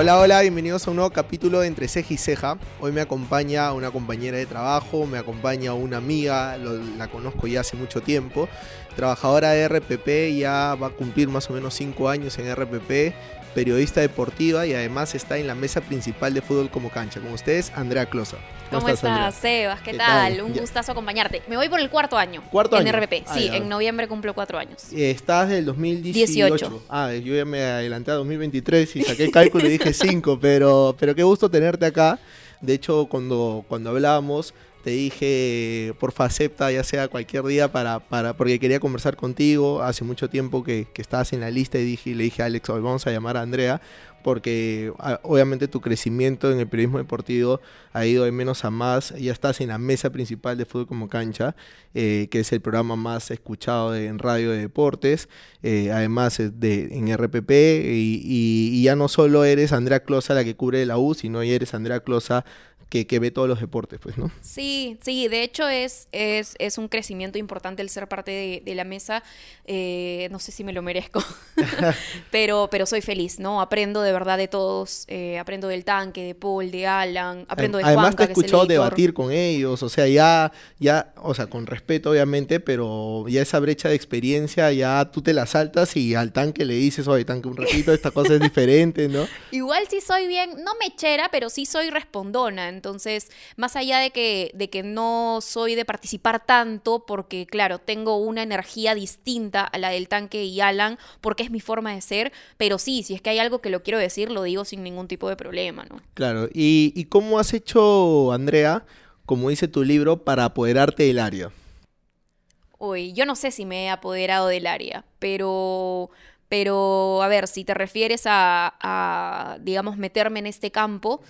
Hola, hola, bienvenidos a un nuevo capítulo de Entre Ceja y Ceja. Hoy me acompaña una compañera de trabajo, me acompaña una amiga, la conozco ya hace mucho tiempo, trabajadora de RPP, ya va a cumplir más o menos 5 años en RPP, periodista deportiva y además está en la mesa principal de fútbol como cancha. Con ustedes, Andrea Closa. ¿Cómo estás, Sebas? ¿Qué, ¿Qué tal? tal? Un Ya. gustazo acompañarte. Me voy por el cuarto año. ¿Cuarto en año? RPP. Ah, sí, ya. en noviembre cumplo cuatro años. Eh, Estás del 2018. 18. Ah, yo ya me adelanté a 2023 y saqué el cálculo y dije 5, pero, pero qué gusto tenerte acá. De hecho, cuando, cuando hablábamos, te dije, porfa, acepta, ya sea cualquier día, para, para, porque quería conversar contigo. Hace mucho tiempo que, que estabas en la lista y dije, le dije a Alex, hoy vamos a llamar a Andrea, porque ah, obviamente tu crecimiento en el periodismo deportivo ha ido de menos a más. Ya estás en la mesa principal de Fútbol como Cancha, eh, que es el programa más escuchado de- en radio de deportes. eh, además de, en RPP. Y, y- y ya no solo eres Andrea Closa la que cubre la U, sino ya eres Andrea Closa que, que ve todos los deportes, pues, ¿no? Sí, sí, de hecho es, es, es un crecimiento importante el ser parte de, de la mesa. Eh, no sé si me lo merezco, pero, pero soy feliz, ¿no? Aprendo de verdad de todos. eh, aprendo del tanque, de Paul, de Alan, aprendo de Además te Juanca, he es el escuchado editor. debatir con ellos, o sea, ya, ya, o sea, con respeto obviamente, pero ya esa brecha de experiencia, ya tú te la saltas y al tanque le dices, oye, tanque, un ratito, esta cosa es diferente, ¿no? Igual sí soy bien, no mechera, pero sí soy respondona. Entonces, más allá de que, de que no soy de participar tanto, porque claro, tengo una energía distinta a la del tanque y Alan, porque es mi forma de ser, pero sí, si es que hay algo que lo quiero decir, lo digo sin ningún tipo de problema, ¿no? Claro, ¿y, y cómo has hecho, Andrea, como dice tu libro, para apoderarte del área? Uy, yo no sé si me he apoderado del área, pero, pero a ver, si te refieres a, a, digamos, meterme en este campo,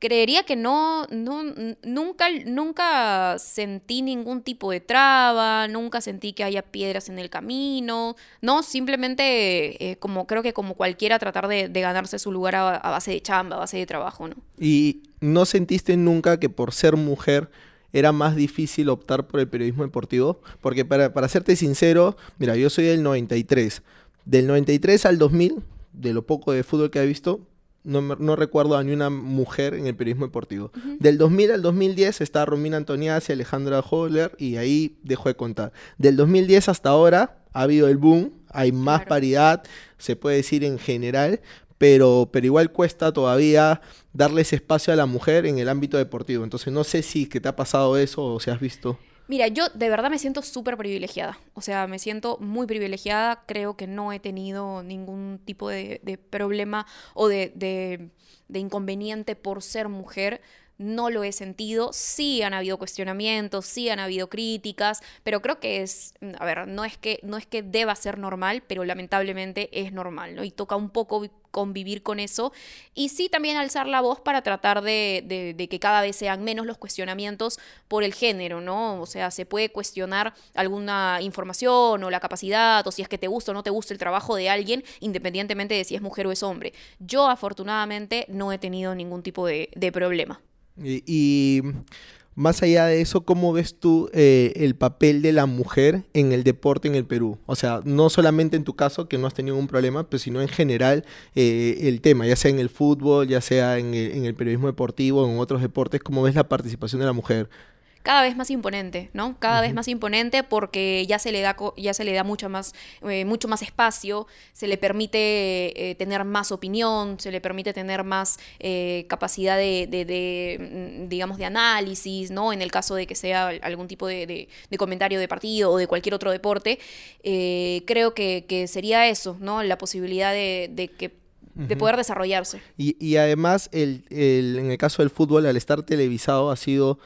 creería que no, no, nunca, nunca sentí ningún tipo de traba, nunca sentí que haya piedras en el camino, no, simplemente eh, como creo que como cualquiera tratar de, ganarse su lugar a, a base de chamba, a base de trabajo, ¿no? ¿Y no sentiste nunca que por ser mujer era más difícil optar por el periodismo deportivo? Porque para, para serte sincero, mira, yo soy del 93. Del 93 al 2000, de lo poco de fútbol que he visto, no, me- no recuerdo a ni una mujer en el periodismo deportivo. Del 2000 al 2010 está Romina Antoniazzi, Alejandra Holler y ahí dejo de contar. Del 2010 hasta ahora ha habido el boom, hay más Claro. paridad, se puede decir en general, pero, pero igual cuesta todavía darle ese espacio a la mujer en el ámbito deportivo. Entonces no sé si que te ha pasado eso o si has visto. Mira, yo de verdad me siento súper privilegiada. O sea, me siento muy privilegiada. Creo que no he tenido ningún tipo de, problema o de inconveniente por ser mujer. No lo he sentido. Sí han habido cuestionamientos, sí han habido críticas, pero creo que es, a ver, no es que, no es que deba ser normal, pero lamentablemente es normal, ¿no? Y toca un poco vi- convivir con eso. Y sí también alzar la voz para tratar de, de- de que cada vez sean menos los cuestionamientos por el género, ¿no? O sea, se puede cuestionar alguna información o la capacidad, o si es que te gusta o no te gusta el trabajo de alguien, independientemente de si es mujer o es hombre. Yo afortunadamente no he tenido ningún tipo de, de problema. Y, y más allá de eso, ¿cómo ves tú eh, el papel de la mujer en el deporte en el Perú? O sea, no solamente en tu caso, que no has tenido un problema, pero sino en general eh, el tema, ya sea en el fútbol, ya sea en el, en el periodismo deportivo, en otros deportes, ¿cómo ves la participación de la mujer? Cada vez más imponente, ¿no? Cada vez más imponente porque ya se le da, ya se le da mucho más, eh, mucho más espacio, se le permite eh, tener más opinión, se le permite tener más eh, capacidad de, de- de, mm, digamos, de análisis, ¿no? En el caso de que sea algún tipo de, de- comentario de partido o de cualquier otro deporte, eh, creo que, que sería eso, ¿no? La posibilidad de, de que de poder desarrollarse. Y, y además, el, el- en el caso del fútbol, al estar televisado, ha sido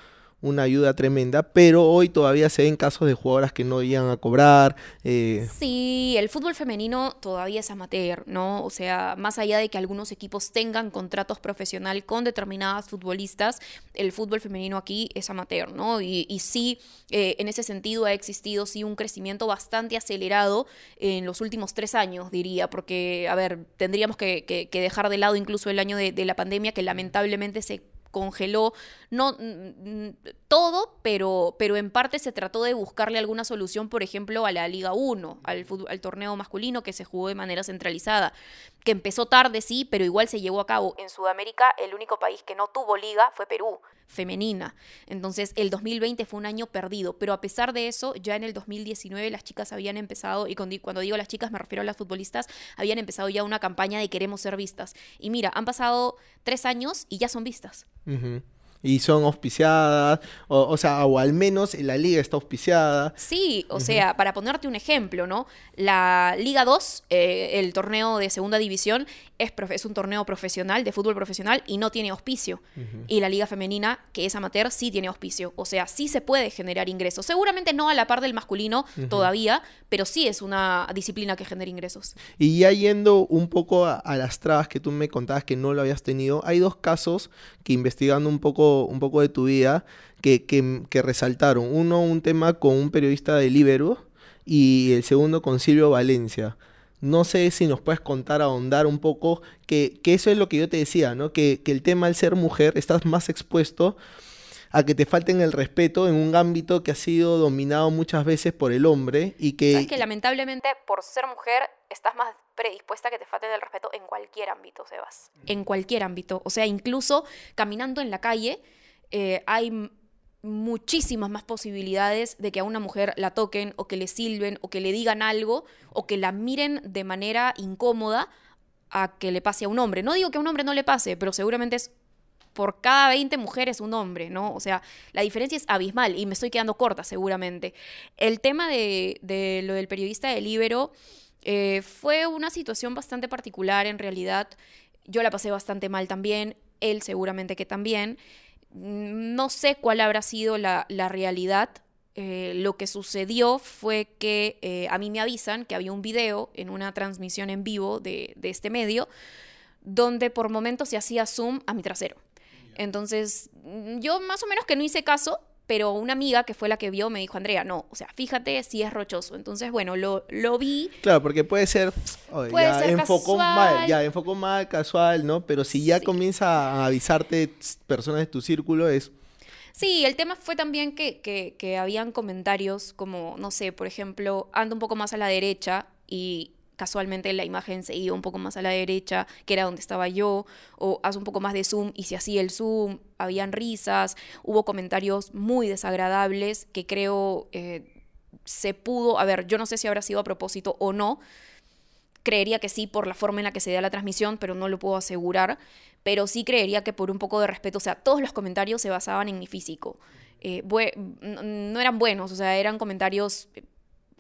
una ayuda tremenda, pero hoy todavía se ven casos de jugadoras que no iban a cobrar. eh, Sí, el fútbol femenino todavía es amateur, ¿no? O sea, más allá de que algunos equipos tengan contratos profesional con determinadas futbolistas, el fútbol femenino aquí es amateur, ¿no? Y, sí, eh, en ese sentido ha existido sí un crecimiento bastante acelerado en los últimos tres años, diría, porque, a ver, tendríamos que, dejar de lado incluso el año de la pandemia, que lamentablemente se congeló no mm, todo, pero, pero en parte se trató de buscarle alguna solución, por ejemplo, a la Liga 1, al, al torneo masculino que se jugó de manera centralizada, que empezó tarde, sí, pero igual se llevó a cabo. En Sudamérica, el único país que no tuvo liga fue Perú, femenina. Entonces, el 2020 fue un año perdido, pero a pesar de eso, ya en el 2019 las chicas habían empezado, y cuando digo las chicas me refiero a las futbolistas, habían empezado ya una campaña de queremos ser vistas. Y mira, han pasado tres años y ya son vistas y son auspiciadas, o, sea, o al menos la liga está auspiciada. Sí, o sea, para ponerte un ejemplo, ¿no? La Liga 2, eh, el torneo de segunda división, es, es, un torneo profesional, de fútbol profesional, y no tiene auspicio. Y la Liga Femenina, que es amateur, sí tiene auspicio. O sea, sí se puede generar ingresos. Seguramente no a la par del masculino todavía, pero sí es una disciplina que genera ingresos. Y ya yendo un poco a, a las trabas que tú me contabas que no lo habías tenido, hay dos casos que investigando un poco un poco de tu vida que, que, resaltaron. Uno, un tema con un periodista de Libero y el segundo con Silvio Valencia. No sé si nos puedes contar, ahondar un poco, que, que eso es lo que yo te decía, ¿no? Que, que, el tema al ser mujer estás más expuesto a que te falten el respeto en un ámbito que ha sido dominado muchas veces por el hombre y que... Sabes que lamentablemente por ser mujer estás más predispuesta a que te falten el respeto en cualquier ámbito, Sebas. En cualquier ámbito. O sea, incluso caminando en la calle eh, hay muchísimas más posibilidades de que a una mujer la toquen o que le silben o que le digan algo o que la miren de manera incómoda a que le pase a un hombre. No digo que a un hombre no le pase, pero seguramente es por cada 20 mujeres un hombre, ¿no? O sea, la diferencia es abismal y me estoy quedando corta seguramente. El tema de, lo del periodista de Libero eh, fue una situación bastante particular en realidad. Yo la pasé bastante mal también, él seguramente que también. No sé cuál habrá sido la, realidad. Eh, lo que sucedió fue que eh, a mí me avisan que había un video en una transmisión en vivo de este medio donde por momentos se hacía zoom a mi trasero. Entonces, mm, yo más o menos que no hice caso, pero una amiga que fue la que vio me dijo, Andrea, no, o sea, fíjate si es rochoso. Entonces, bueno, lo, lo vi. Claro, porque puede ser, puede ya ser enfocó mal, ya enfocó mal, casual, ¿no? Pero si ya comienza a avisarte personas de tu círculo, es... Sí, el tema fue también que, que, que habían comentarios como, no sé, por ejemplo, anda un poco más a la derecha y, casualmente la imagen se iba un poco más a la derecha, que era donde estaba yo, o haz un poco más de zoom y se hacía el zoom, habían risas, hubo comentarios muy desagradables que creo eh, se pudo, a ver, yo no sé si habrá sido a propósito o no, creería que sí por la forma en la que se da la transmisión, pero no lo puedo asegurar, pero sí creería que por un poco de respeto, o sea, todos los comentarios se basaban en mi físico. Eh, no eran buenos, o sea, eran comentarios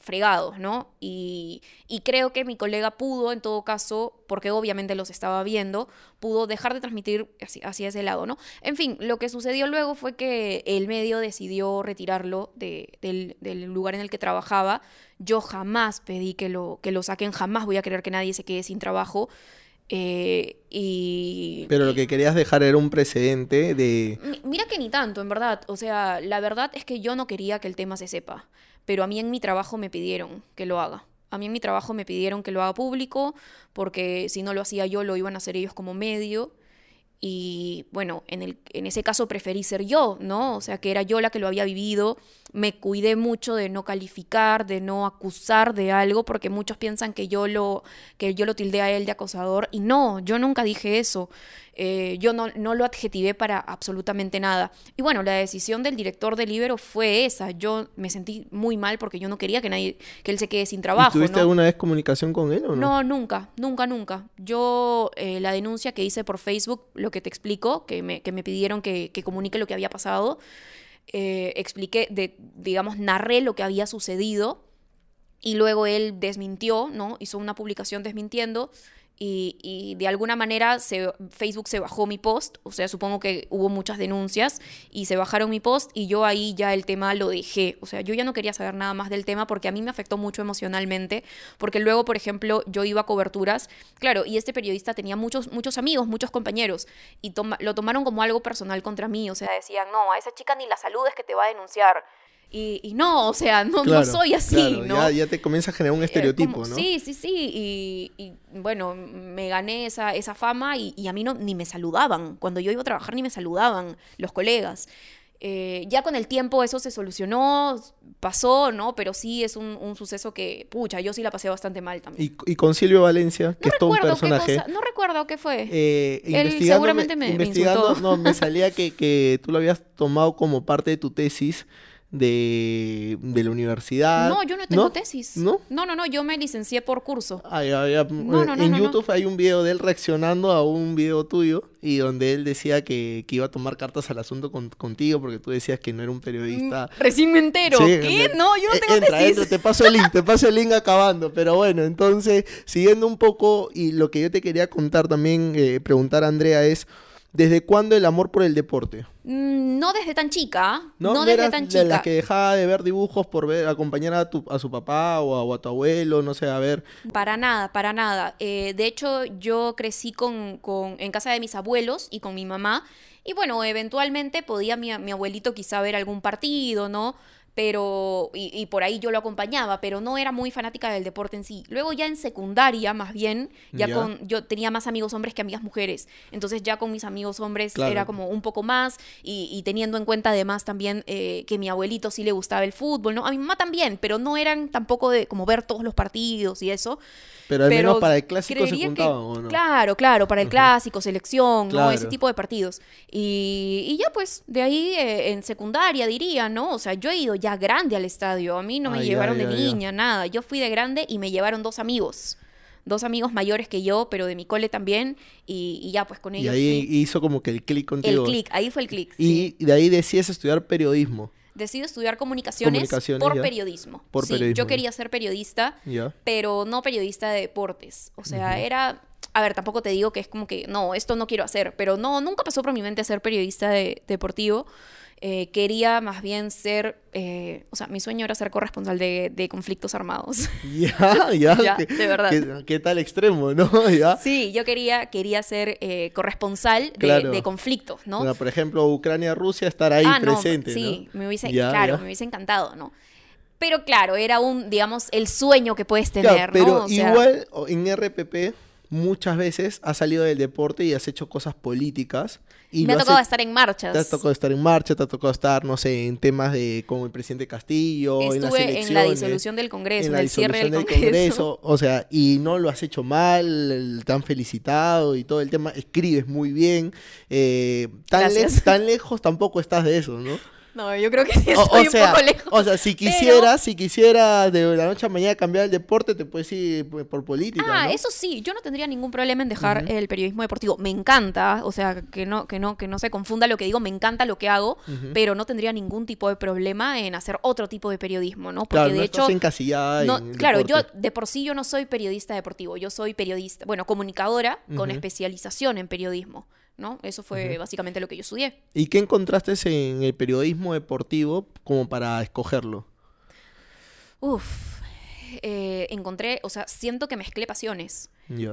fregados, ¿no? Y, creo que mi colega pudo, en todo caso, porque obviamente los estaba viendo, pudo dejar de transmitir hacia, ese lado, ¿no? En fin, lo que sucedió luego fue que el medio decidió retirarlo del, lugar en el que trabajaba. Yo jamás pedí que lo, que lo saquen, jamás voy a querer que nadie se quede sin trabajo. Eh, y... Pero lo que querías dejar era un precedente de... Mira que ni tanto, en verdad. O sea, la verdad es que yo no quería que el tema se sepa pero a mí en mi trabajo me pidieron que lo haga. A mí en mi trabajo me pidieron que lo haga público porque si no lo hacía yo lo iban a hacer ellos como medio y bueno, en, el, en ese caso preferí ser yo, ¿no? O sea, que era yo la que lo había vivido. Me cuidé mucho de no calificar, de no acusar de algo, porque muchos piensan que yo lo, que yo lo tildé a él de acosador. Y no, yo nunca dije eso. Eh, yo no, no, lo adjetivé para absolutamente nada. Y bueno, la decisión del director del Libero fue esa. Yo me sentí muy mal porque yo no quería que nadie, que él se quede sin trabajo. ¿Tuviste alguna vez comunicación con él o no? No, nunca, nunca, nunca. Yo, eh, la denuncia que hice por Facebook, lo que te explico, que me, que me pidieron que, que, comunique lo que había pasado, eh, expliqué, de, digamos, narré lo que había sucedido. Y luego él desmintió, ¿no? Hizo una publicación desmintiendo y, de alguna manera Facebook se bajó mi post, o sea, supongo que hubo muchas denuncias y se bajaron mi post y yo ahí ya el tema lo dejé, o sea, yo ya no quería saber nada más del tema porque a mí me afectó mucho emocionalmente, porque luego, por ejemplo, yo iba a coberturas, claro, y este periodista tenía muchos, muchos amigos, muchos compañeros, y lo tomaron como algo personal contra mí, o sea, decían, no, a esa chica ni la saludes que te va a denunciar. Y, y no, o sea, no, soy así, claro, ¿no? Ya, ya te comienza a generar un Eh, estereotipo, como- ¿no? Sí, sí, sí. Y, y, bueno, me gané esa, esa fama y, y a mí no, ni me saludaban. Cuando yo iba a trabajar ni me saludaban los colegas. Eh, ya con el tiempo eso se solucionó, pasó, ¿no? Pero sí es un, un suceso que, pucha, yo sí la pasé bastante mal también. Y, y con Silvio Valencia, que no es todo un personaje. cosa, no recuerdo qué fue. Eh, Él seguramente me- me investigando, insultó. no, me salía que, que tú lo habías tomado como parte de tu tesis de, de la universidad. no, yo no tengo tesis. ¿No? no, no, no, yo me licencié por curso. Ah, ya, ya. No, no, no, en. YouTube hay un video de él reaccionando a un video tuyo y donde él decía que, que iba a tomar cartas al asunto con- contigo porque tú decías que no era un periodista. Mm, Recién me entero. Sí, ¿Qué? No, yo no eh, tengo entra, tesis. entra, te paso el link, te paso el link acabando. Pero bueno, entonces, siguiendo un poco, y lo que yo te quería contar también, eh, preguntar a Andrea es, ¿desde cuándo el amor por el deporte? Mm, No desde tan chica. No, ¿No, desde tan de chica. las que dejaba de ver dibujos por ver, acompañar a, tu, a su papá o a, o a tu abuelo, no sé, a ver? Para nada, para nada. Eh, de hecho, yo crecí con, con- en casa de mis abuelos y con mi mamá. Y bueno, eventualmente podía mi, mi abuelito quizá ver algún partido, ¿no? Pero, y, y por ahí yo lo acompañaba, pero no era muy fanática del deporte en sí. Luego ya en secundaria, más bien, ya, con, yo tenía más amigos hombres que amigas mujeres. Entonces ya con mis amigos hombres Claro. era como un poco más y, y teniendo en cuenta además también eh, que mi abuelito sí le gustaba el fútbol, ¿no? A mi mamá también, pero no eran tampoco de como ver todos los partidos y eso. Pero al Pero menos para el clásico se que- juntaban, ¿o no? Claro, claro, para el clásico, selección, ¿no? Ese tipo de partidos. Y, y ya pues, de ahí eh, en secundaria diría, ¿no? O sea, yo he ido ya grande al estadio, a mí no me Ah, llevaron ya, de ya. niña, nada. Yo fui de grande y me llevaron dos amigos. Dos amigos mayores que yo, pero de mi cole también. Y, y ya pues con Y ellos ahí fui. hizo como que el clic El contigo. clic, ahí fue el clic. Y sí. de ahí decides estudiar periodismo. Decido estudiar comunicaciones, Comunicaciones, por periodismo. Por sí, periodismo, yo quería ser periodista, pero no periodista de deportes. O sea, era... A ver, tampoco te digo que es como que, no, esto no quiero hacer, pero no, nunca pasó por mi mente ser periodista de, deportivo. Eh, quería más bien ser, eh, o sea, mi sueño era ser corresponsal de, de conflictos armados. Ya, ya. Ya, ¿Qué, de verdad. ¿Qué, qué tal extremo, no? Ya. Sí, yo quería, quería ser eh, corresponsal de, Claro. de conflictos, ¿no? Bueno, por ejemplo, Ucrania-Rusia, estar ahí ah, no, presente, sí, ¿no? me hubiese, Ya, claro, ya. me hubiese encantado, ¿no? Pero claro, era un, digamos, el sueño que puedes tener, pero ¿no? O sea, igual en RPP muchas veces has salido del deporte y has hecho cosas políticas. Y me ha tocado he- estar en marchas. Te ha tocado estar en marcha, te ha tocado estar, no sé, en temas de como el presidente Castillo, en las Estuve en la elecciones, disolución del Congreso, en el cierre del Congreso. o sea, y no lo has hecho mal, te han felicitado y todo el tema, escribes muy bien, eh, tan, le- tan lejos tampoco estás de eso, ¿no? No, yo creo que sí O, estoy o sea, un poco lejos. o sea, si Pero- quisieras, si quisieras de la noche a mañana cambiar el deporte, te puedes ir por, política, Ah, ¿no? eso sí, yo no tendría ningún problema en dejar el periodismo deportivo. Me encanta, o sea, que no, que no, que no se confunda lo que digo, me encanta lo que hago, pero no tendría ningún tipo de problema en hacer otro tipo de periodismo, ¿no? Porque Claro, de no hecho, estás no, claro, deporte. yo de por sí yo no soy periodista deportivo, yo soy periodista, bueno, comunicadora con especialización en periodismo, ¿no? Eso fue básicamente lo que yo estudié. ¿Y qué encontraste en el periodismo deportivo como para escogerlo? Uf, eh, encontré, o sea, siento que mezclé pasiones.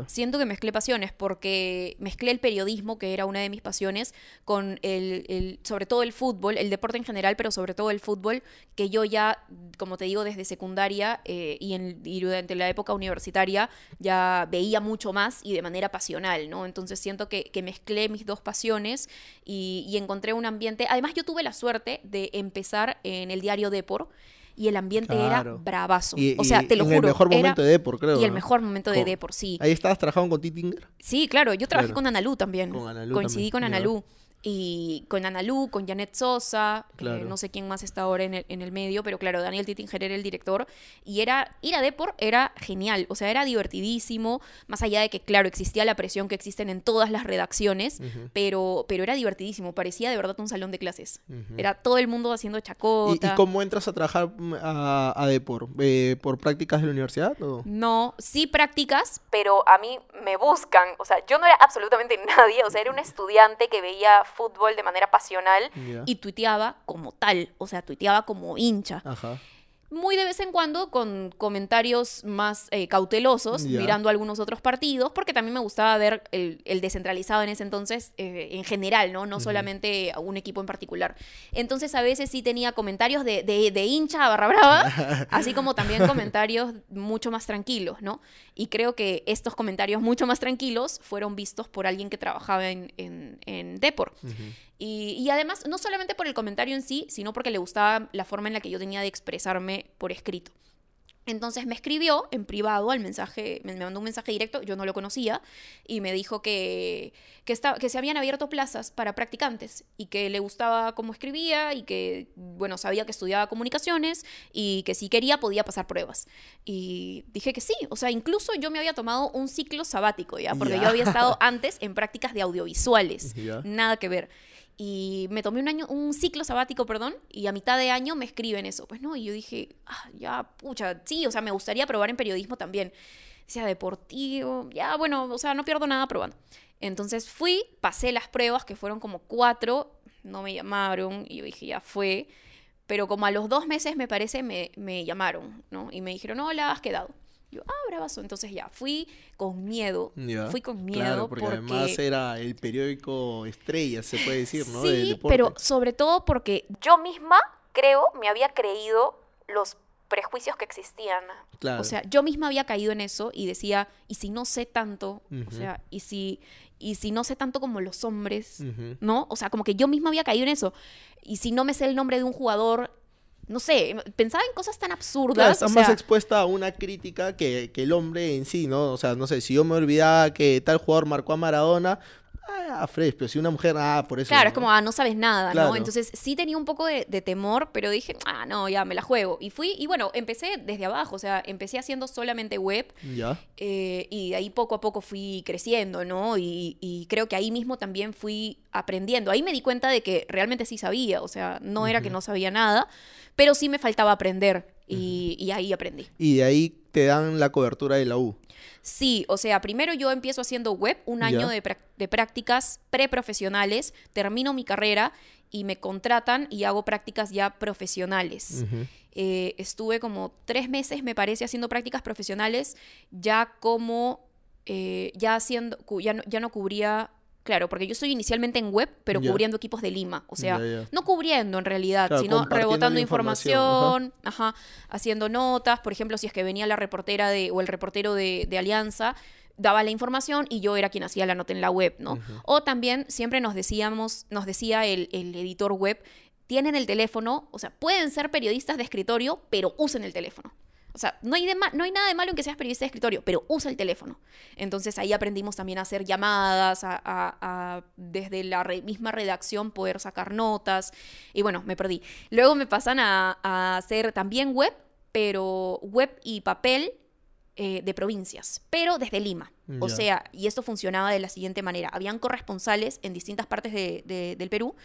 Siento que mezclé pasiones porque mezclé el periodismo, que era una de mis pasiones, con el, el- sobre todo el fútbol, el deporte en general, pero sobre todo el fútbol, que yo ya, como te digo, desde secundaria eh, y, en, durante la época universitaria ya veía mucho más y de manera pasional, ¿no? Entonces siento que, que mezclé mis dos pasiones y, y encontré un ambiente. Además, yo tuve la suerte de empezar en el diario Depor. Y el ambiente era bravazo. Y- o sea, y te lo en juro. el mejor era- momento de Depor, creo. y el ¿no? mejor momento de Depor, sí. Ahí estabas trabajando con Titinger. Sí, claro, yo trabajé Claro. con Analú también. Con Analú Coincidí también, con. Analú. Y con Analú, con Janet Sosa, eh, no sé quién más está ahora en el, en el medio, pero claro, Daniel Tittinger era el director. Y era, ir a Depor era genial, o sea, era divertidísimo, más allá de que, claro, existía la presión que existen en todas las redacciones, pero, pero era divertidísimo, parecía de verdad un salón de clases. Era todo el mundo haciendo ¿Y, chacota. y cómo entras a trabajar mm, a, a Depor? Eh, ¿Por prácticas de la universidad? o? No, sí prácticas, pero a mí me buscan. O sea, yo no era absolutamente nadie. O sea, era un estudiante que veía fútbol de manera pasional y tuiteaba como tal. O sea, tuiteaba como hincha. Ajá. Muy de vez en cuando con comentarios más eh, cautelosos, mirando algunos otros partidos, porque también me gustaba ver el, el descentralizado en ese entonces, eh, en general, ¿no? No solamente un equipo en particular. Entonces a veces sí tenía comentarios de, de, de hincha a barra brava, así como también comentarios mucho más tranquilos, ¿no? Y creo que estos comentarios mucho más tranquilos fueron vistos por alguien que trabajaba en, en, en Depor. Y, y además, no solamente por el comentario en sí, sino porque le gustaba la forma en la que yo tenía de expresarme por escrito. Entonces me escribió en privado al mensaje, me mandó un mensaje directo, yo no lo conocía, y me dijo que, que, esta- que se habían abierto plazas para practicantes y que le gustaba cómo escribía y que, bueno, sabía que estudiaba comunicaciones y que si quería podía pasar pruebas. Y dije que sí, o sea, incluso yo me había tomado un ciclo sabático, ¿ya? Porque Ya. yo había estado antes en prácticas de audiovisuales, Ya. nada que ver. Y me tomé un año, un ciclo sabático, perdón, y a mitad de año me escriben eso. Pues no, y yo dije, ah, ya, pucha, sí, o sea, me gustaría probar en periodismo también. Sea deportivo, ya, bueno, o sea, no pierdo nada probando. Entonces fui, pasé las pruebas, que fueron como cuatro, no me llamaron, y yo dije, ya fue. Pero como a los dos meses, me parece, me, me llamaron, ¿no? Y me dijeron, hola, has quedado. Yo, ah, bravazo. Entonces ya, fui con miedo. Ya. Fui con miedo Claro, porque, porque además era el periódico estrella, se puede decir, ¿no? Sí, pero sobre todo porque yo misma creo, me había creído los prejuicios que existían. Claro. O sea, yo misma había caído en eso y decía, ¿y si no sé tanto? O sea, ¿y si, ¿y si no sé tanto como los hombres? ¿No? O sea, como que yo misma había caído en eso. ¿Y si no me sé el nombre de un jugador? No sé, pensaba en cosas tan Claro, absurdas. está o más expuesta a una crítica que, que el hombre en sí, ¿no? O sea, no sé, si yo me olvidaba que tal jugador marcó a Maradona, ah, fresh, pero si una mujer, ah, por eso. Claro, ¿no? es como, ah, no sabes nada, Claro. ¿no? Entonces sí tenía un poco de, de temor, pero dije, ah, no, ya me la juego. Y fui, y bueno, empecé desde abajo, o sea, empecé haciendo solamente web Ya. eh, y de ahí poco a poco fui creciendo, ¿no? Y, y creo que ahí mismo también fui aprendiendo. Ahí me di cuenta de que realmente sí sabía, o sea, no era que no sabía nada, pero sí me faltaba aprender y, y ahí aprendí. Y de ahí te dan la cobertura de la U. Sí, o sea, primero yo empiezo haciendo web, un año de, de prácticas preprofesionales, termino mi carrera y me contratan y hago prácticas ya profesionales. Eh, estuve como tres meses, me parece, haciendo prácticas profesionales, ya como, eh, ya haciendo, ya no, ya no cubría, claro, porque yo estoy inicialmente en web, pero cubriendo equipos de Lima, o sea, no cubriendo en realidad, Claro, sino rebotando información, ajá, haciendo notas, por ejemplo, si es que venía la reportera de, o el reportero de, de Alianza, daba la información y yo era quien hacía la nota en la web, ¿no? O también siempre nos decíamos, nos decía el, el editor web, tienen el teléfono, o sea, pueden ser periodistas de escritorio, pero usen el teléfono. O sea, no hay, de no hay nada de malo en que seas periodista de escritorio, pero usa el teléfono. Entonces ahí aprendimos también a hacer llamadas, a, a- a desde la re- misma redacción poder sacar notas. Y bueno, me perdí. Luego me pasan a, a hacer también web, pero web y papel eh, de provincias, pero desde Lima. O sea, y esto funcionaba de la siguiente manera. Habían corresponsales en distintas partes de- de- del Perú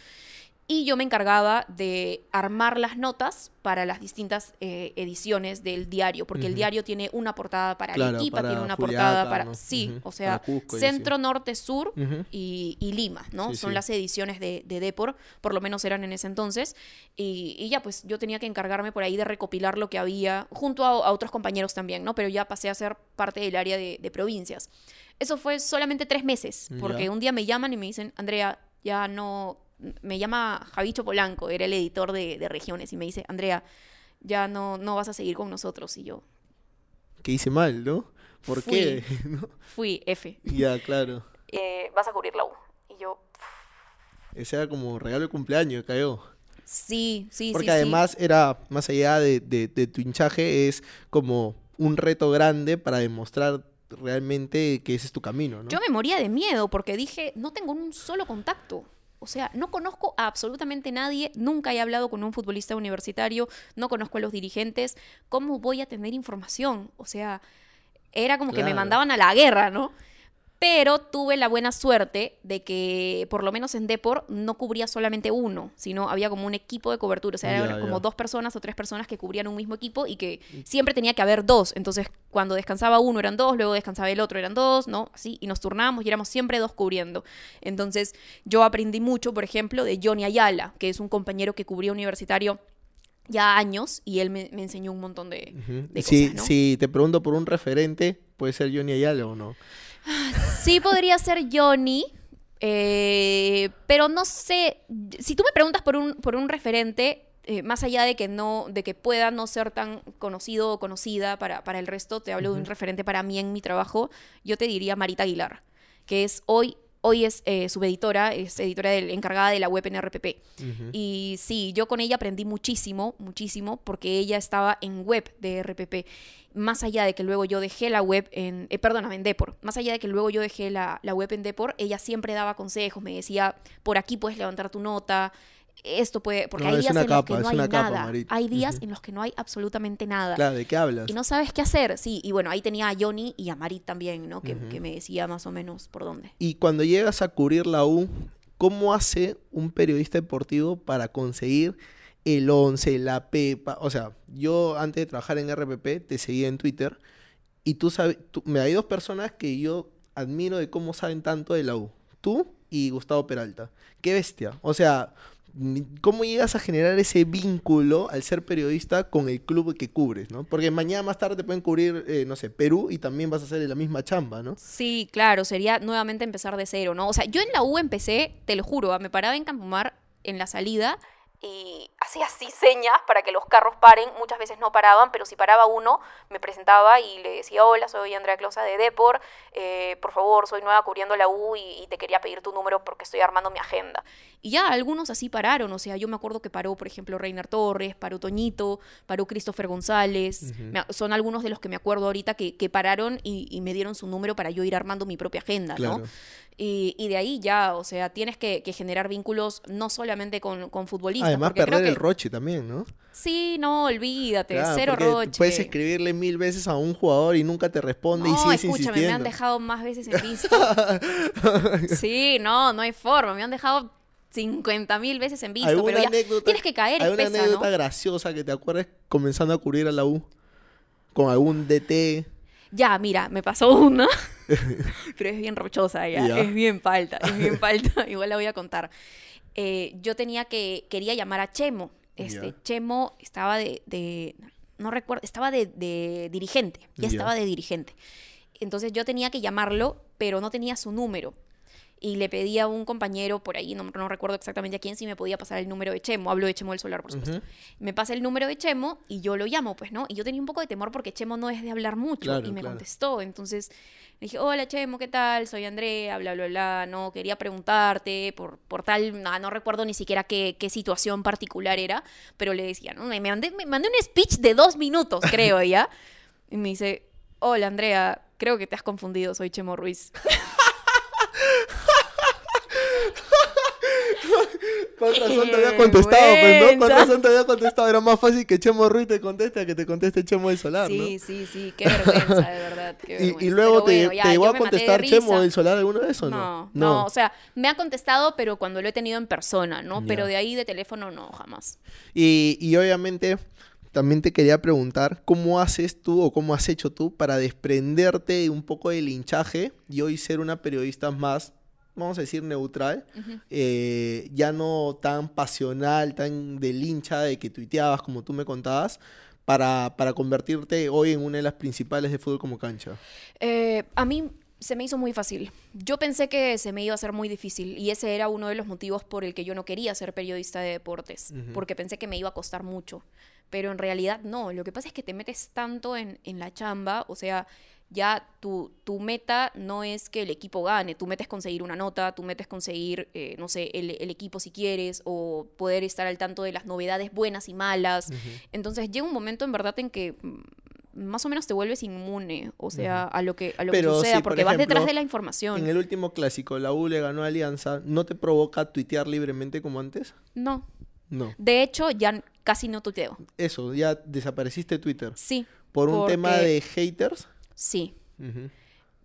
y yo me encargaba de armar las notas para las distintas eh, ediciones del diario, porque el diario tiene una portada para Claro, Arequipa, para tiene una Juliaca, portada para... ¿no? Sí, o sea, Cusco centro, norte, sur y, y Lima, ¿no? Sí, Son sí. las ediciones de, de Depor, por lo menos eran en ese entonces. Y, y ya, pues yo tenía que encargarme por ahí de recopilar lo que había, junto a, a otros compañeros también, ¿no? Pero ya pasé a ser parte del área de, de provincias. Eso fue solamente tres meses, porque Ya. un día me llaman y me dicen, Andrea, ya no... Me llama Javicho Polanco, era el editor de, de regiones, y me dice, Andrea, ya no, no vas a seguir con nosotros. Y yo, Que hice mal, ¿no? ¿Por Fui. qué? ¿No? fui F. Ya, claro. Eh, vas a cubrir la U. Y yo, Ese era como regalo de cumpleaños, cayó. sí, sí, Porque sí, sí. además era, más allá de, de- de tu hinchaje, es como un reto grande para demostrar realmente que ese es tu camino, ¿no? Yo me moría de miedo porque dije, no tengo un solo contacto. O sea, no conozco a absolutamente nadie, nunca he hablado con un futbolista universitario, no conozco a los dirigentes, ¿cómo voy a tener información? O sea, era como que me mandaban a la guerra, ¿no? Pero tuve la buena suerte de que, por lo menos en Depor, no cubría solamente uno, sino había como un equipo de cobertura. O sea, eran como dos personas o tres personas que cubrían un mismo equipo y que siempre tenía que haber dos. Entonces, cuando descansaba uno eran dos, luego descansaba el otro eran dos, ¿no? Así, y nos turnábamos y éramos siempre dos cubriendo. Entonces, yo aprendí mucho, por ejemplo, de Johnny Ayala, que es un compañero que cubría universitario ya años y él me, me enseñó un montón de, si, cosas, ¿no? si te pregunto por un referente, puede ser Johnny Ayala o no. Sí podría ser Johnny, eh, pero no sé, si tú me preguntas por un, por un referente, eh, más allá de que no, de que pueda no ser tan conocido o conocida para, para el resto, te hablo de un referente para mí en mi trabajo, yo te diría Marita Aguilar, que es hoy, hoy es eh, subeditora, es editora del- encargada de la web en RPP. Y sí, yo con ella aprendí muchísimo, muchísimo, porque ella estaba en web de RPP. Más allá de que luego yo dejé la web en, eh, perdóname, en Depor, más allá de que luego yo dejé la, la web en Depor, ella siempre daba consejos, me decía, por aquí puedes levantar tu nota, esto puede, porque No, hay días en los que no hay capa, nada, Marita. hay días en los que no hay absolutamente nada. Claro, ¿de qué hablas? Y no sabes qué hacer, sí. Y bueno, ahí tenía a Johnny y a Marit también, ¿no? Que, me decía más o menos por dónde. Y cuando llegas a cubrir la U, ¿cómo hace un periodista deportivo para conseguir el 11, la pepa? O sea, yo antes de trabajar en RPP te seguía en Twitter y tú sabes, tú- me hay dos personas que yo admiro de cómo saben tanto de la U. Tú y Gustavo Peralta. Qué bestia. O sea, ¿cómo llegas a generar ese vínculo al ser periodista con el club que cubres, ¿no? Porque mañana más tarde pueden cubrir, eh, no sé, Perú y también vas a hacer la misma chamba, ¿no? Sí, claro, sería nuevamente empezar de cero, ¿no? O sea, yo en la U empecé, te lo juro, ah, me paraba en Campomar en la salida y hacía así señas para que los carros paren. Muchas veces no paraban, pero si paraba uno, me presentaba y le decía, hola, soy Andrea Closa de Depor, eh, por favor, soy nueva cubriendo la U y, y te quería pedir tu número porque estoy armando mi agenda. Y ya algunos así pararon, o sea, yo me acuerdo que paró, por ejemplo, Reiner Torres, paró Toñito, paró Christopher González, me son algunos de los que me acuerdo ahorita que, que pararon y, y me dieron su número para yo ir armando mi propia agenda, Claro. ¿no? Y, y de ahí ya, o sea, tienes que, que generar vínculos no solamente con, con futbolistas. Además, porque creo el que- roche también, ¿no? Sí, no, olvídate, Claro, cero roche. Puedes escribirle mil veces a un jugador y nunca te responde y No, sigues escúchame, insistiendo. me han dejado más veces en visto. sí, no, no hay forma. Me han dejado 50 mil veces en visto, pero ya anécdota, tienes que caer, ¿Alguna espesa, anécdota ¿no? graciosa que te acuerdes comenzando a cubrir a la U? Con algún DT. Ya, mira, me pasó una, pero es bien rochosa ya, Ya. es bien falta, es bien falta, igual la voy a contar. Eh, yo tenía que, quería llamar a Chemo, este. Chemo estaba de, de- no recuerdo, estaba de, de dirigente, ya Ya. estaba de dirigente. Entonces yo tenía que llamarlo, pero no tenía su número. Y le pedí a un compañero por ahí, no, no recuerdo exactamente a quién, si me podía pasar el número de Chemo. Hablo de Chemo del Solar, por supuesto. Me pasa el número de Chemo y yo lo llamo, pues, ¿no? Y yo tenía un poco de temor porque Chemo no es de hablar mucho Claro, y me claro. contestó. Entonces le dije, hola Chemo, ¿qué tal? Soy Andrea, bla, bla, bla. No, quería preguntarte por, por tal, no, no recuerdo ni siquiera qué, qué situación particular era, pero le decía, ¿no? Me, me mandé, me mandé un speech de dos minutos, creo, ¿ya? Y me dice, hola Andrea, creo que te has confundido, soy Chemo Ruiz. Con razón te había contestado, pues, ¿no? Con razón te había contestado. Era más fácil que Chemo Ruiz te conteste a que te conteste Chemo del Solar, ¿no? Sí, sí, sí, qué vergüenza, de verdad. qué Y, vergüenza. y luego Pero te, bueno, ya, te llegó a maté de contestar Chemo del Solar alguna vez o No, no? no, o sea, me ha contestado, pero cuando lo he tenido en persona, ¿no? Pero de ahí de teléfono no, jamás. Y, y obviamente también te quería preguntar cómo haces tú o cómo has hecho tú para desprenderte un poco del hinchaje y hoy ser una periodista más, vamos a decir, neutral, eh, ya no tan pasional, tan del hincha de que tuiteabas como tú me contabas, para, para convertirte hoy en una de las principales de fútbol como cancha. Eh, a mí se me hizo muy fácil. Yo pensé que se me iba a hacer muy difícil y ese era uno de los motivos por el que yo no quería ser periodista de deportes, porque pensé que me iba a costar mucho. Pero en realidad no, lo que pasa es que te metes tanto en, en la chamba, o sea, ya tu, tu meta no es que el equipo gane, tu meta es conseguir una nota, tu meta es conseguir, eh, no sé, el, el equipo si quieres, o poder estar al tanto de las novedades buenas y malas. Entonces llega un momento en verdad en que mm, más o menos te vuelves inmune, o sea, a lo que, a lo Pero que suceda, por porque vas detrás de la información. En el último clásico, la U le ganó a Alianza, ¿no te provoca tuitear libremente como antes? No. No. De hecho, ya casi no tuiteo. Eso, ya desapareciste de Twitter. Sí. Por un tema de haters. Sí.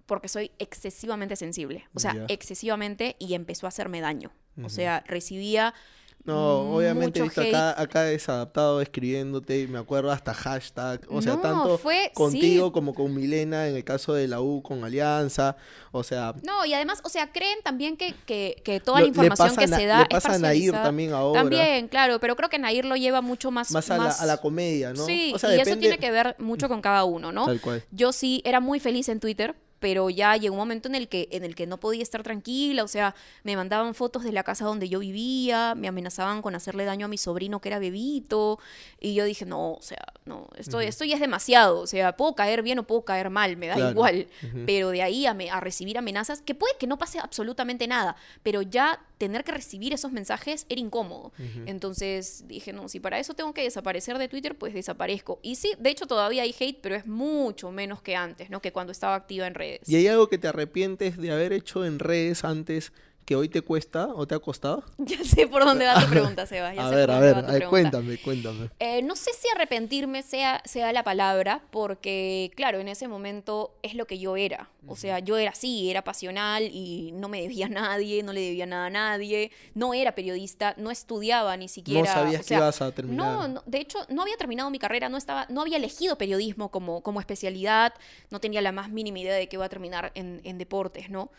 Porque soy excesivamente sensible. O sea, excesivamente y empezó a hacerme daño. O sea, recibía No, obviamente he visto acá, acá desadaptado escribiéndote, y me acuerdo hasta hashtag, o sea, No, tanto fue- contigo sí. como con Milena en el caso de la U con Alianza, o sea, No, y además, o sea, creen también que, que, que toda Lo- la información que a se da le es pasa a Nair también ahora. También, claro, pero creo que Nair lo lleva mucho más... más a la, a la comedia, ¿no? Sí, o sea, y eso tiene que ver mucho con cada uno, ¿no? Tal cual. Yo sí era muy feliz en Twitter, pero ya llegó un momento en el que en el que no podía estar tranquila, o sea, me mandaban fotos de la casa donde yo vivía, me amenazaban con hacerle daño a mi sobrino que era bebito, y yo dije, "No, o sea, no, esto esto ya es demasiado, o sea, puedo caer bien o puedo caer mal, me da Claro. igual." Pero de ahí a, me- a recibir amenazas, que puede que no pase absolutamente nada, pero ya tener que recibir esos mensajes era incómodo. Entonces dije, no, si para eso tengo que desaparecer de Twitter, pues desaparezco. Y sí, de hecho todavía hay hate, pero es mucho menos que antes, ¿no? Que cuando estaba activa en redes. ¿Y hay algo que te arrepientes de haber hecho en redes antes que hoy te cuesta o te ha costado? Ya sé por dónde va tu pregunta, Seba. Ya a sé ver, por a ver, a cuéntame, cuéntame. Eh, no sé si arrepentirme sea, sea la palabra, porque claro, en ese momento es lo que yo era. O sea, yo era así, era pasional y no me debía a nadie, no le debía nada a nadie, no era periodista, no estudiaba ni siquiera. sabías o que ibas a terminar. No, no, de hecho, no había terminado mi carrera, no, estaba, no había elegido periodismo como, como especialidad, no tenía la más mínima idea de que iba a terminar en, en deportes, ¿no?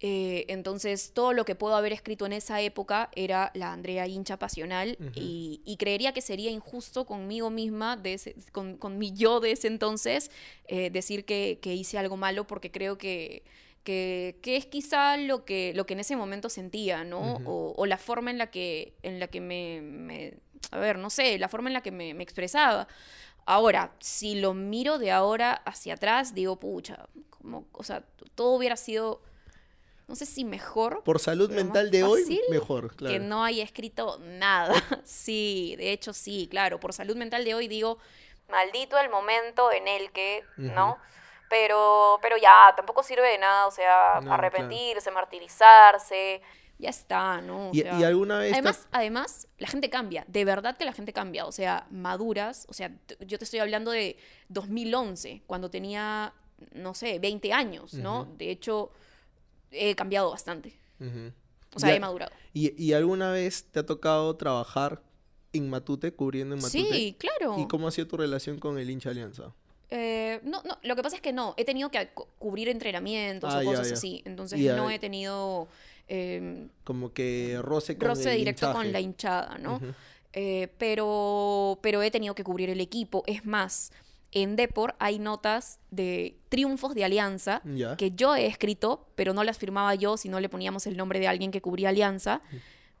Eh, entonces, todo lo que puedo haber escrito en esa época era la Andrea hincha pasional y, y creería que sería injusto conmigo misma, de ese- con, con mi yo de ese entonces, eh, decir que, que hice algo malo porque creo que, que, que es quizá lo que, lo que en ese momento sentía, ¿no? o, o la forma en la que, en la que me, me- a ver, no sé, la forma en la que me, me expresaba. Ahora, si lo miro de ahora hacia atrás, digo, pucha, como, o sea, todo hubiera sido, no sé si mejor, Por salud mental de hoy, mejor, claro. que no haya escrito nada. Sí, de hecho sí, claro, por salud mental de hoy digo, maldito el momento en el que, ¿no? Pero, pero ya, tampoco sirve de nada, o sea, No, arrepentirse, martirizarse, ya está, ¿no? O ¿Y, sea, y alguna vez te- Además, además, la gente cambia, de verdad que la gente cambia, o sea, maduras, o sea, yo te estoy hablando de 2011, cuando tenía, no sé, 20 años, ¿no? De hecho, he cambiado bastante, o sea, he madurado. ¿Y, y alguna vez te ha tocado trabajar en Matute, cubriendo en Matute? Sí, claro. ¿Y cómo ha sido tu relación con el hincha Alianza? Eh, no, no, lo que pasa es que no, he tenido que cu- cubrir entrenamientos Ah, o cosas ya. así, entonces Ya, no he tenido eh, Como que roce con roce el directo con la hinchada, ¿no? Eh, pero, pero he tenido que cubrir el equipo. Es más, en Depor hay notas de triunfos de Alianza que yo he escrito, pero no las firmaba yo, sino le poníamos el nombre de alguien que cubría Alianza.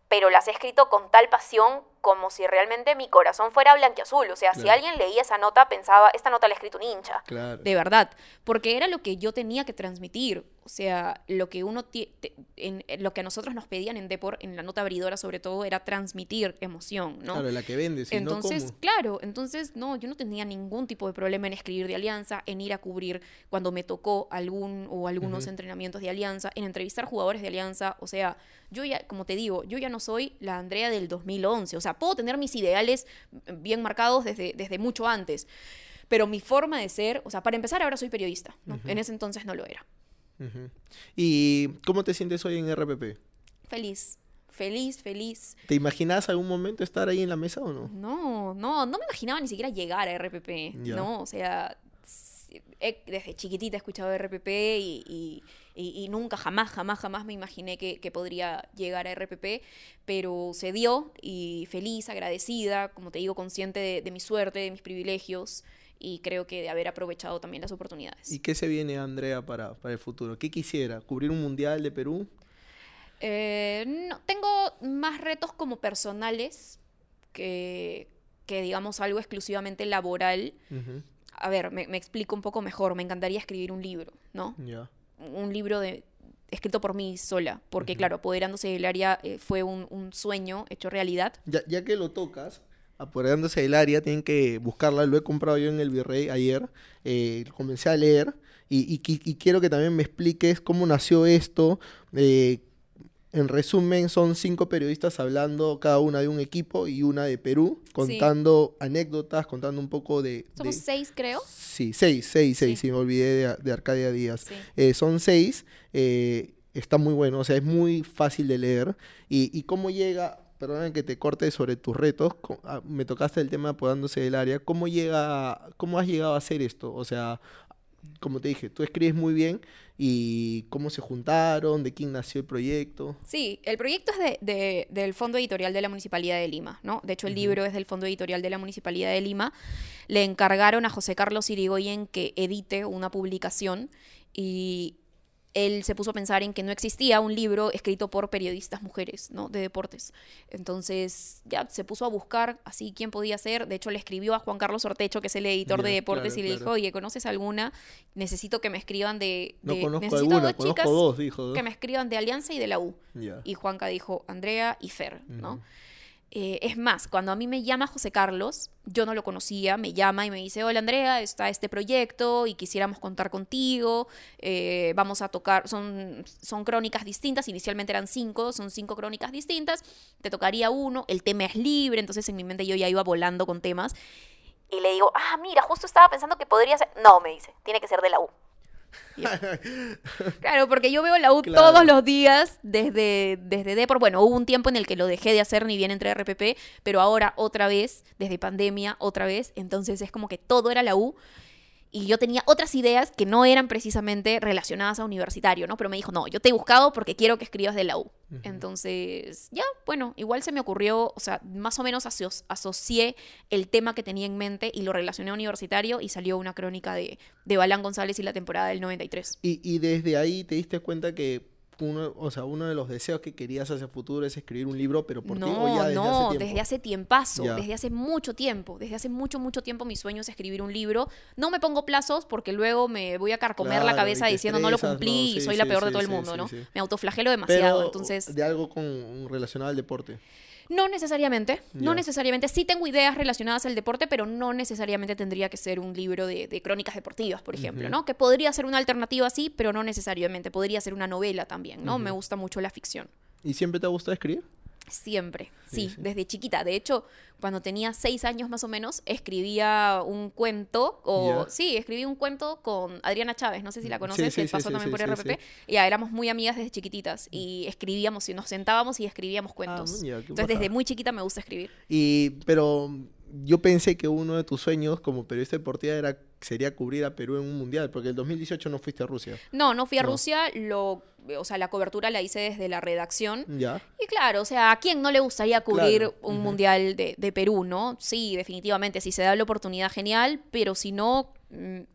Pero las he escrito con tal pasión como si realmente mi corazón fuera blanquiazul. O sea, si alguien leía esa nota, pensaba, esta nota la ha escrito un hincha. Claro. De verdad, porque era lo que yo tenía que transmitir. O sea, lo que uno en, en lo que a nosotros nos pedían en Depor, en la nota abridora sobre todo, era transmitir emoción, ¿no? Claro, la que vende, si entonces, no, ¿cómo? claro, entonces no, yo no tenía ningún tipo de problema en escribir de Alianza, en ir a cubrir cuando me tocó algún o algunos entrenamientos de Alianza, en entrevistar jugadores de Alianza, o sea, yo ya, como te digo, yo ya no soy la Andrea del 2011, o sea, puedo tener mis ideales bien marcados desde, desde mucho antes, pero mi forma de ser, o sea, para empezar ahora soy periodista, ¿no? En ese entonces no lo era. ¿Y cómo te sientes hoy en RPP? Feliz, feliz, feliz. ¿Te imaginas algún momento estar ahí en la mesa o no? No, no, no me imaginaba ni siquiera llegar a RPP, Ya. ¿no? O sea, he- desde chiquitita he escuchado RPP y, y- y- y nunca, jamás, jamás, jamás me imaginé que, que podría llegar a RPP, pero se dio y feliz, agradecida, como te digo, consciente de, de mi suerte, de mis privilegios y creo que de haber aprovechado también las oportunidades. ¿Y qué se viene, Andrea, para, para el futuro? ¿Qué quisiera? ¿Cubrir un mundial de Perú? Eh, no, tengo más retos como personales que, que digamos algo exclusivamente laboral. Ujú. A ver, me, me explico un poco mejor. Me encantaría escribir un libro, ¿no? Ya. Un libro de, escrito por mí sola, porque claro, apoderándose del área eh, fue un, un sueño hecho realidad. Ya, ya que lo tocas, apoderándose del área, tienen que buscarla. Lo he comprado yo en el Virrey ayer. eh, comencé a leer y, y y quiero que también me expliques cómo nació esto. eh, en resumen, son cinco periodistas hablando cada una de un equipo y una de Perú, contando anécdotas, contando un poco de... Somos de- seis, creo. Sí, seis, seis, seis, Sí. sí, me olvidé de, de Arcadia Díaz. Sí. Eh, son seis, eh, está muy bueno, o sea, es muy fácil de leer. ¿Y, y cómo llega perdóname que te corte sobre tus retos, ah, me tocaste el tema apodándose del área, ¿cómo llega, cómo has llegado a hacer esto? O sea, como te dije, tú escribes muy bien y cómo se juntaron, de quién nació el proyecto. Sí, el proyecto es de, de- del Fondo Editorial de la Municipalidad de Lima, ¿no? De hecho, el libro es del Fondo Editorial de la Municipalidad de Lima. Le encargaron a José Carlos Irigoyen que edite una publicación y él se puso a pensar en que no existía un libro escrito por periodistas mujeres, ¿no? De deportes. Entonces, ya se puso a buscar así quién podía ser. De hecho, le escribió a Juan Carlos Ortecho, que es el editor de deportes, claro, y le claro. dijo, oye, ¿conoces alguna? Necesito que me escriban de... No de- conozco necesito alguna, dos chicas conozco dos, dijo. que me escriban de Alianza y de la U. Y Juanca dijo Andrea y Fer, ¿no? Eh, es más, cuando a mí me llama José Carlos, yo no lo conocía, me llama y me dice, hola Andrea, está este proyecto y quisiéramos contar contigo, eh, vamos a tocar, son, son crónicas distintas, inicialmente eran cinco, son cinco crónicas distintas, te tocaría uno, el tema es libre, entonces en mi mente yo ya iba volando con temas. Y le digo, ah, mira, justo estaba pensando que podría ser... No, me dice, tiene que ser de la U. Claro, porque yo veo la U Claro. todos los días desde, desde Depor. Bueno, hubo un tiempo en el que lo dejé de hacer ni bien entré a RPP, pero ahora otra vez, desde pandemia, otra vez. Entonces es como que todo era la U. Y yo tenía otras ideas que no eran precisamente relacionadas a universitario, ¿no? Pero me dijo, no, yo te he buscado porque quiero que escribas de la U. Entonces, ya, bueno, igual se me ocurrió, o sea, más o menos aso- asocié el tema que tenía en mente y lo relacioné a universitario y salió una crónica de, de Balán González y la temporada del 93. Y, y desde ahí te diste cuenta que uno, o sea, uno de los deseos que querías hacia el futuro es escribir un libro, pero por ti o No, ya desde no, hace tiempo. desde hace tiempazo, Ya. desde hace mucho tiempo, desde hace mucho, mucho tiempo mi sueño es escribir un libro. No me pongo plazos porque luego me voy a carcomer la cabeza diciendo no lo cumplí no, y sí, soy la sí, peor de todo el mundo, ¿no? Me autoflagelo demasiado, Pero entonces... de algo con relacionado al deporte. No necesariamente, no necesariamente. Sí tengo ideas relacionadas al deporte, pero no necesariamente tendría que ser un libro de, de crónicas deportivas, por ejemplo. ¿no? Que podría ser una alternativa así, pero no necesariamente. Podría ser una novela también, ¿no? Me gusta mucho la ficción. ¿Y siempre te ha gustado escribir? Siempre, Sí, sí, sí. desde chiquita. De hecho, cuando tenía seis años más o menos, escribía un cuento, o sí, escribí un cuento con Adriana Chávez, no sé si la Sí, conoces, sí, que pasó también por RPP. ya éramos muy amigas desde chiquititas y escribíamos y nos sentábamos y escribíamos cuentos. mira, qué Entonces, desde muy chiquita me gusta escribir. Y, pero yo pensé que uno de tus sueños como periodista deportiva era, sería cubrir a Perú en un mundial, porque el 2018 no fuiste a Rusia. No, no fui a No. Rusia, lo, o sea, la cobertura la hice desde la redacción. ¿Ya? Y claro, o sea, ¿a quién no le gustaría cubrir Claro, un mundial de, de Perú, no? Sí, definitivamente, si se da la oportunidad, genial, pero si no,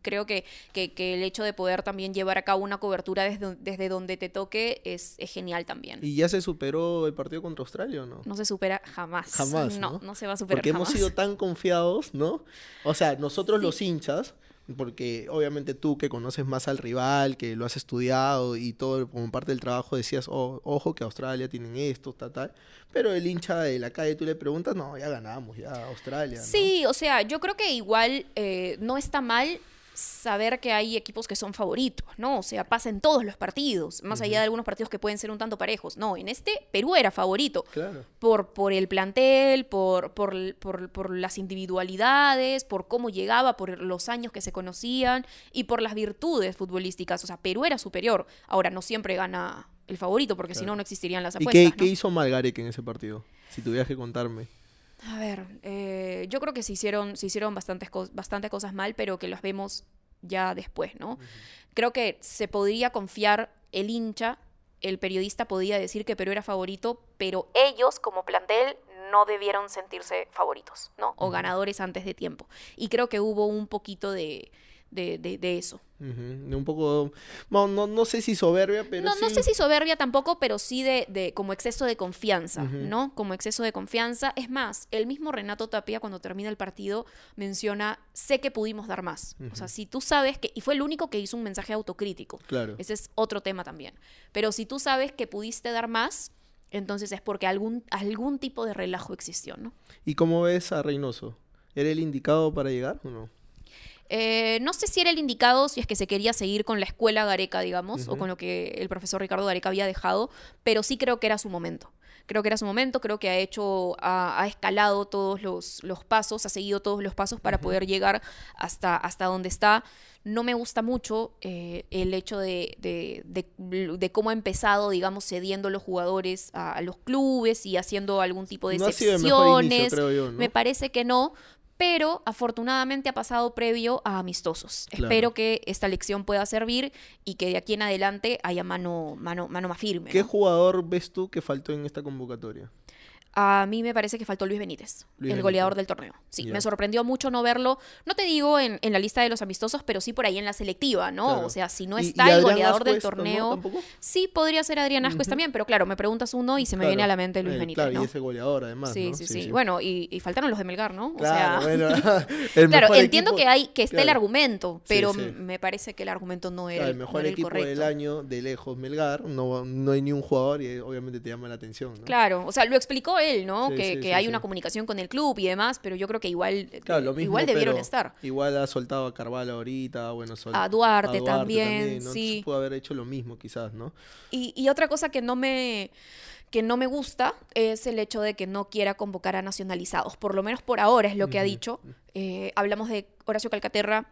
creo que, que, que el hecho de poder también llevar a cabo una cobertura desde, desde donde te toque es, es genial también. ¿Y ya se superó el partido contra Australia o no? No se supera jamás. Jamás, No, ¿no? no se va a superar Porque hemos sido tan confiados, ¿no? O sea, nosotros Sí. los hinchas, porque obviamente tú que conoces más al rival, que lo has estudiado y todo como parte del trabajo decías, "Oh, ojo que Australia tienen esto, tal, tal. Pero el hincha de la calle tú le preguntas, no, ya ganamos, ya Australia. Sí, o sea, yo creo que igual eh, no está mal saber que hay equipos que son favoritos, ¿no? O sea, pasa en todos los partidos, más allá de algunos partidos que pueden ser un tanto parejos. No, en este Perú era favorito. Claro. Por, por el plantel, por, por, por, por las individualidades, por cómo llegaba, por los años que se conocían y por las virtudes futbolísticas. O sea, Perú era superior. Ahora, no siempre gana el favorito, porque si no, no existirían las ¿Y apuestas. qué, ¿no? qué hizo Malgarek en ese partido? Si tuvieras que contarme. A ver, eh, yo creo que se hicieron, se hicieron bastantes, cos- bastante cosas mal, pero que las vemos ya después, ¿no? Creo que se podría confiar el hincha, el periodista podía decir que Perú era favorito, pero ellos como plantel no debieron sentirse favoritos, ¿no? O ganadores antes de tiempo. Y creo que hubo un poquito de, de, de- de eso. Un poco, no, no, no sé si soberbia, pero no, no sí- sé si soberbia tampoco, pero sí de, de como exceso de confianza. ¿no? Como exceso de confianza. Es más, el mismo Renato Tapia cuando termina el partido menciona, sé que pudimos dar más. O sea, si tú sabes que, y fue el único que hizo un mensaje autocrítico. Claro. Ese es otro tema también. Pero si tú sabes que pudiste dar más, entonces es porque algún, algún tipo de relajo existió, ¿no? ¿Y cómo ves a Reynoso? ¿Era el indicado para llegar o no? Eh, no sé si era el indicado, si es que se quería seguir con la escuela Gareca, digamos, o con lo que el profesor Ricardo Gareca había dejado, pero sí creo que era su momento. Creo que era su momento, creo que ha hecho, ha, ha escalado todos los, los, pasos, ha seguido todos los pasos para poder llegar hasta, hasta donde está. No me gusta mucho eh, el hecho de, de, de, de, cómo ha empezado, digamos, cediendo los jugadores a, a los clubes y haciendo algún tipo de no excepciones. Inicio, yo, ¿no? Me parece que no, pero afortunadamente ha pasado previo a amistosos. Claro. Espero que esta lección pueda servir y que de aquí en adelante haya mano, mano, mano más firme. ¿Qué ¿no? jugador ves tú que faltó en esta convocatoria? A mí me parece que faltó Luis Benítez, Luis el Benítez. goleador del torneo. Sí, yeah. me sorprendió mucho no verlo. No te digo en, en, la lista de los amistosos, pero sí por ahí en la selectiva, ¿no? Claro. O sea, si no está ¿Y, y el goleador Ascuez, del torneo. ¿no? Sí, podría ser Adrián Ascuez uh -huh. también, pero claro, me preguntas uno y se me claro. viene a la mente Luis eh, Benítez. Claro, ¿no? y ese goleador además. Sí, ¿no? sí, sí, sí, Bueno, y, y, faltaron los de Melgar, ¿no? Claro, o sea, bueno, claro, entiendo equipo, que hay que esté el argumento, pero sí, sí. me parece que el argumento no era el mejor equipo el del año de lejos Melgar, no, no hay ni un jugador y obviamente te llama la atención. Claro, o sea, lo explicó él, ¿no? que, que hay una comunicación con el club y demás, pero yo creo que igual, claro, lo mismo, igual debieron estar. Igual ha soltado a Carvalho ahorita, bueno, sol, a, Duarte a Duarte, también, también ¿no? sí. pudo haber hecho lo mismo quizás, ¿no? Y, y otra cosa que no me que no me gusta es el hecho de que no quiera convocar a nacionalizados, por lo menos por ahora es lo que uh -huh. ha dicho. Eh, hablamos de Horacio Calcaterra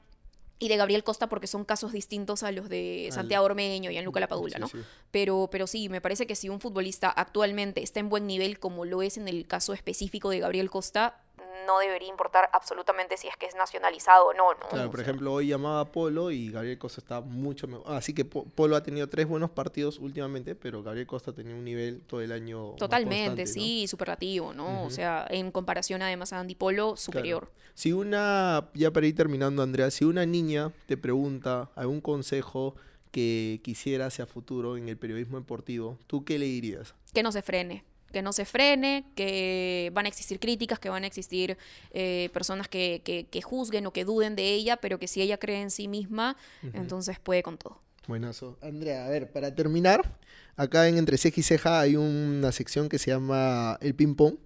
y de Gabriel Costa porque son casos distintos a los de Santiago Ormeño y a Luca Lapadula, sí, ¿no? Sí. Pero, pero sí, me parece que si un futbolista actualmente está en buen nivel, como lo es en el caso específico de Gabriel Costa, no debería importar absolutamente si es que es nacionalizado o no, ¿no? Claro, por ejemplo, hoy llamaba a Polo y Gabriel Costa está mucho mejor. Así que Polo ha tenido tres buenos partidos últimamente, pero Gabriel Costa tenía un nivel todo el año. Totalmente, sí, ¿no? superlativo, ¿no? Uh -huh. O sea, en comparación además a Andy Polo, superior. Claro. Si una, ya para ir terminando, Andrea, si una niña te pregunta algún consejo que quisiera hacia futuro en el periodismo deportivo, ¿tú qué le dirías? Que no se frene que no se frene, que van a existir críticas, que van a existir eh, personas que, que, que, juzguen o que duden de ella, pero que si ella cree en sí misma, uh -huh. entonces puede con todo. Buenazo. Andrea, a ver, para terminar, acá en Entre Ceja y Ceja hay una sección que se llama el ping-pong.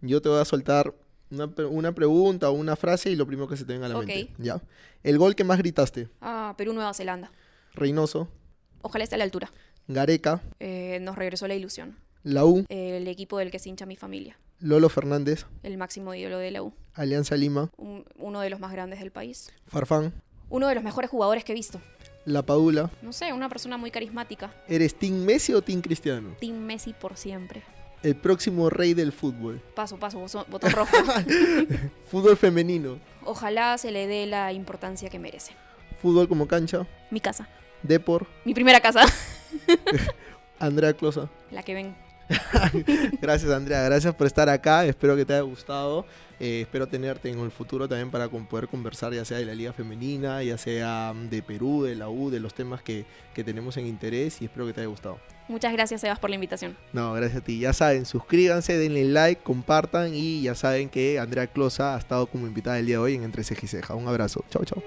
Yo te voy a soltar una, una, pregunta o una frase y lo primero que se te venga a la okay. mente. ¿Ya? El gol que más gritaste. Ah, Perú-Nueva Zelanda. Reynoso. Ojalá esté a la altura. Gareca. Eh, nos regresó la ilusión. La U. El equipo del que se hincha mi familia. Lolo Fernández. El máximo ídolo de la U. Alianza Lima. Un, uno de los más grandes del país. Farfán. Uno de los mejores jugadores que he visto. La Padula. No sé, una persona muy carismática. ¿Eres Team Messi o Team Cristiano? Team Messi por siempre. El próximo rey del fútbol. Paso, paso, botón rojo. fútbol femenino. Ojalá se le dé la importancia que merece. Fútbol como cancha. Mi casa. Depor. Mi primera casa. Andrea Closa. La que ven. gracias Andrea, gracias por estar acá, espero que te haya gustado, eh, espero tenerte en el futuro también para poder conversar ya sea de la liga femenina, ya sea de Perú, de la U, de los temas que, que tenemos en interés y espero que te haya gustado. Muchas gracias Sebas por la invitación. No, gracias a ti, ya saben, suscríbanse, denle like, compartan y ya saben que Andrea Closa ha estado como invitada el día de hoy en Entre Ceja y Ceja. Un abrazo, chao chao.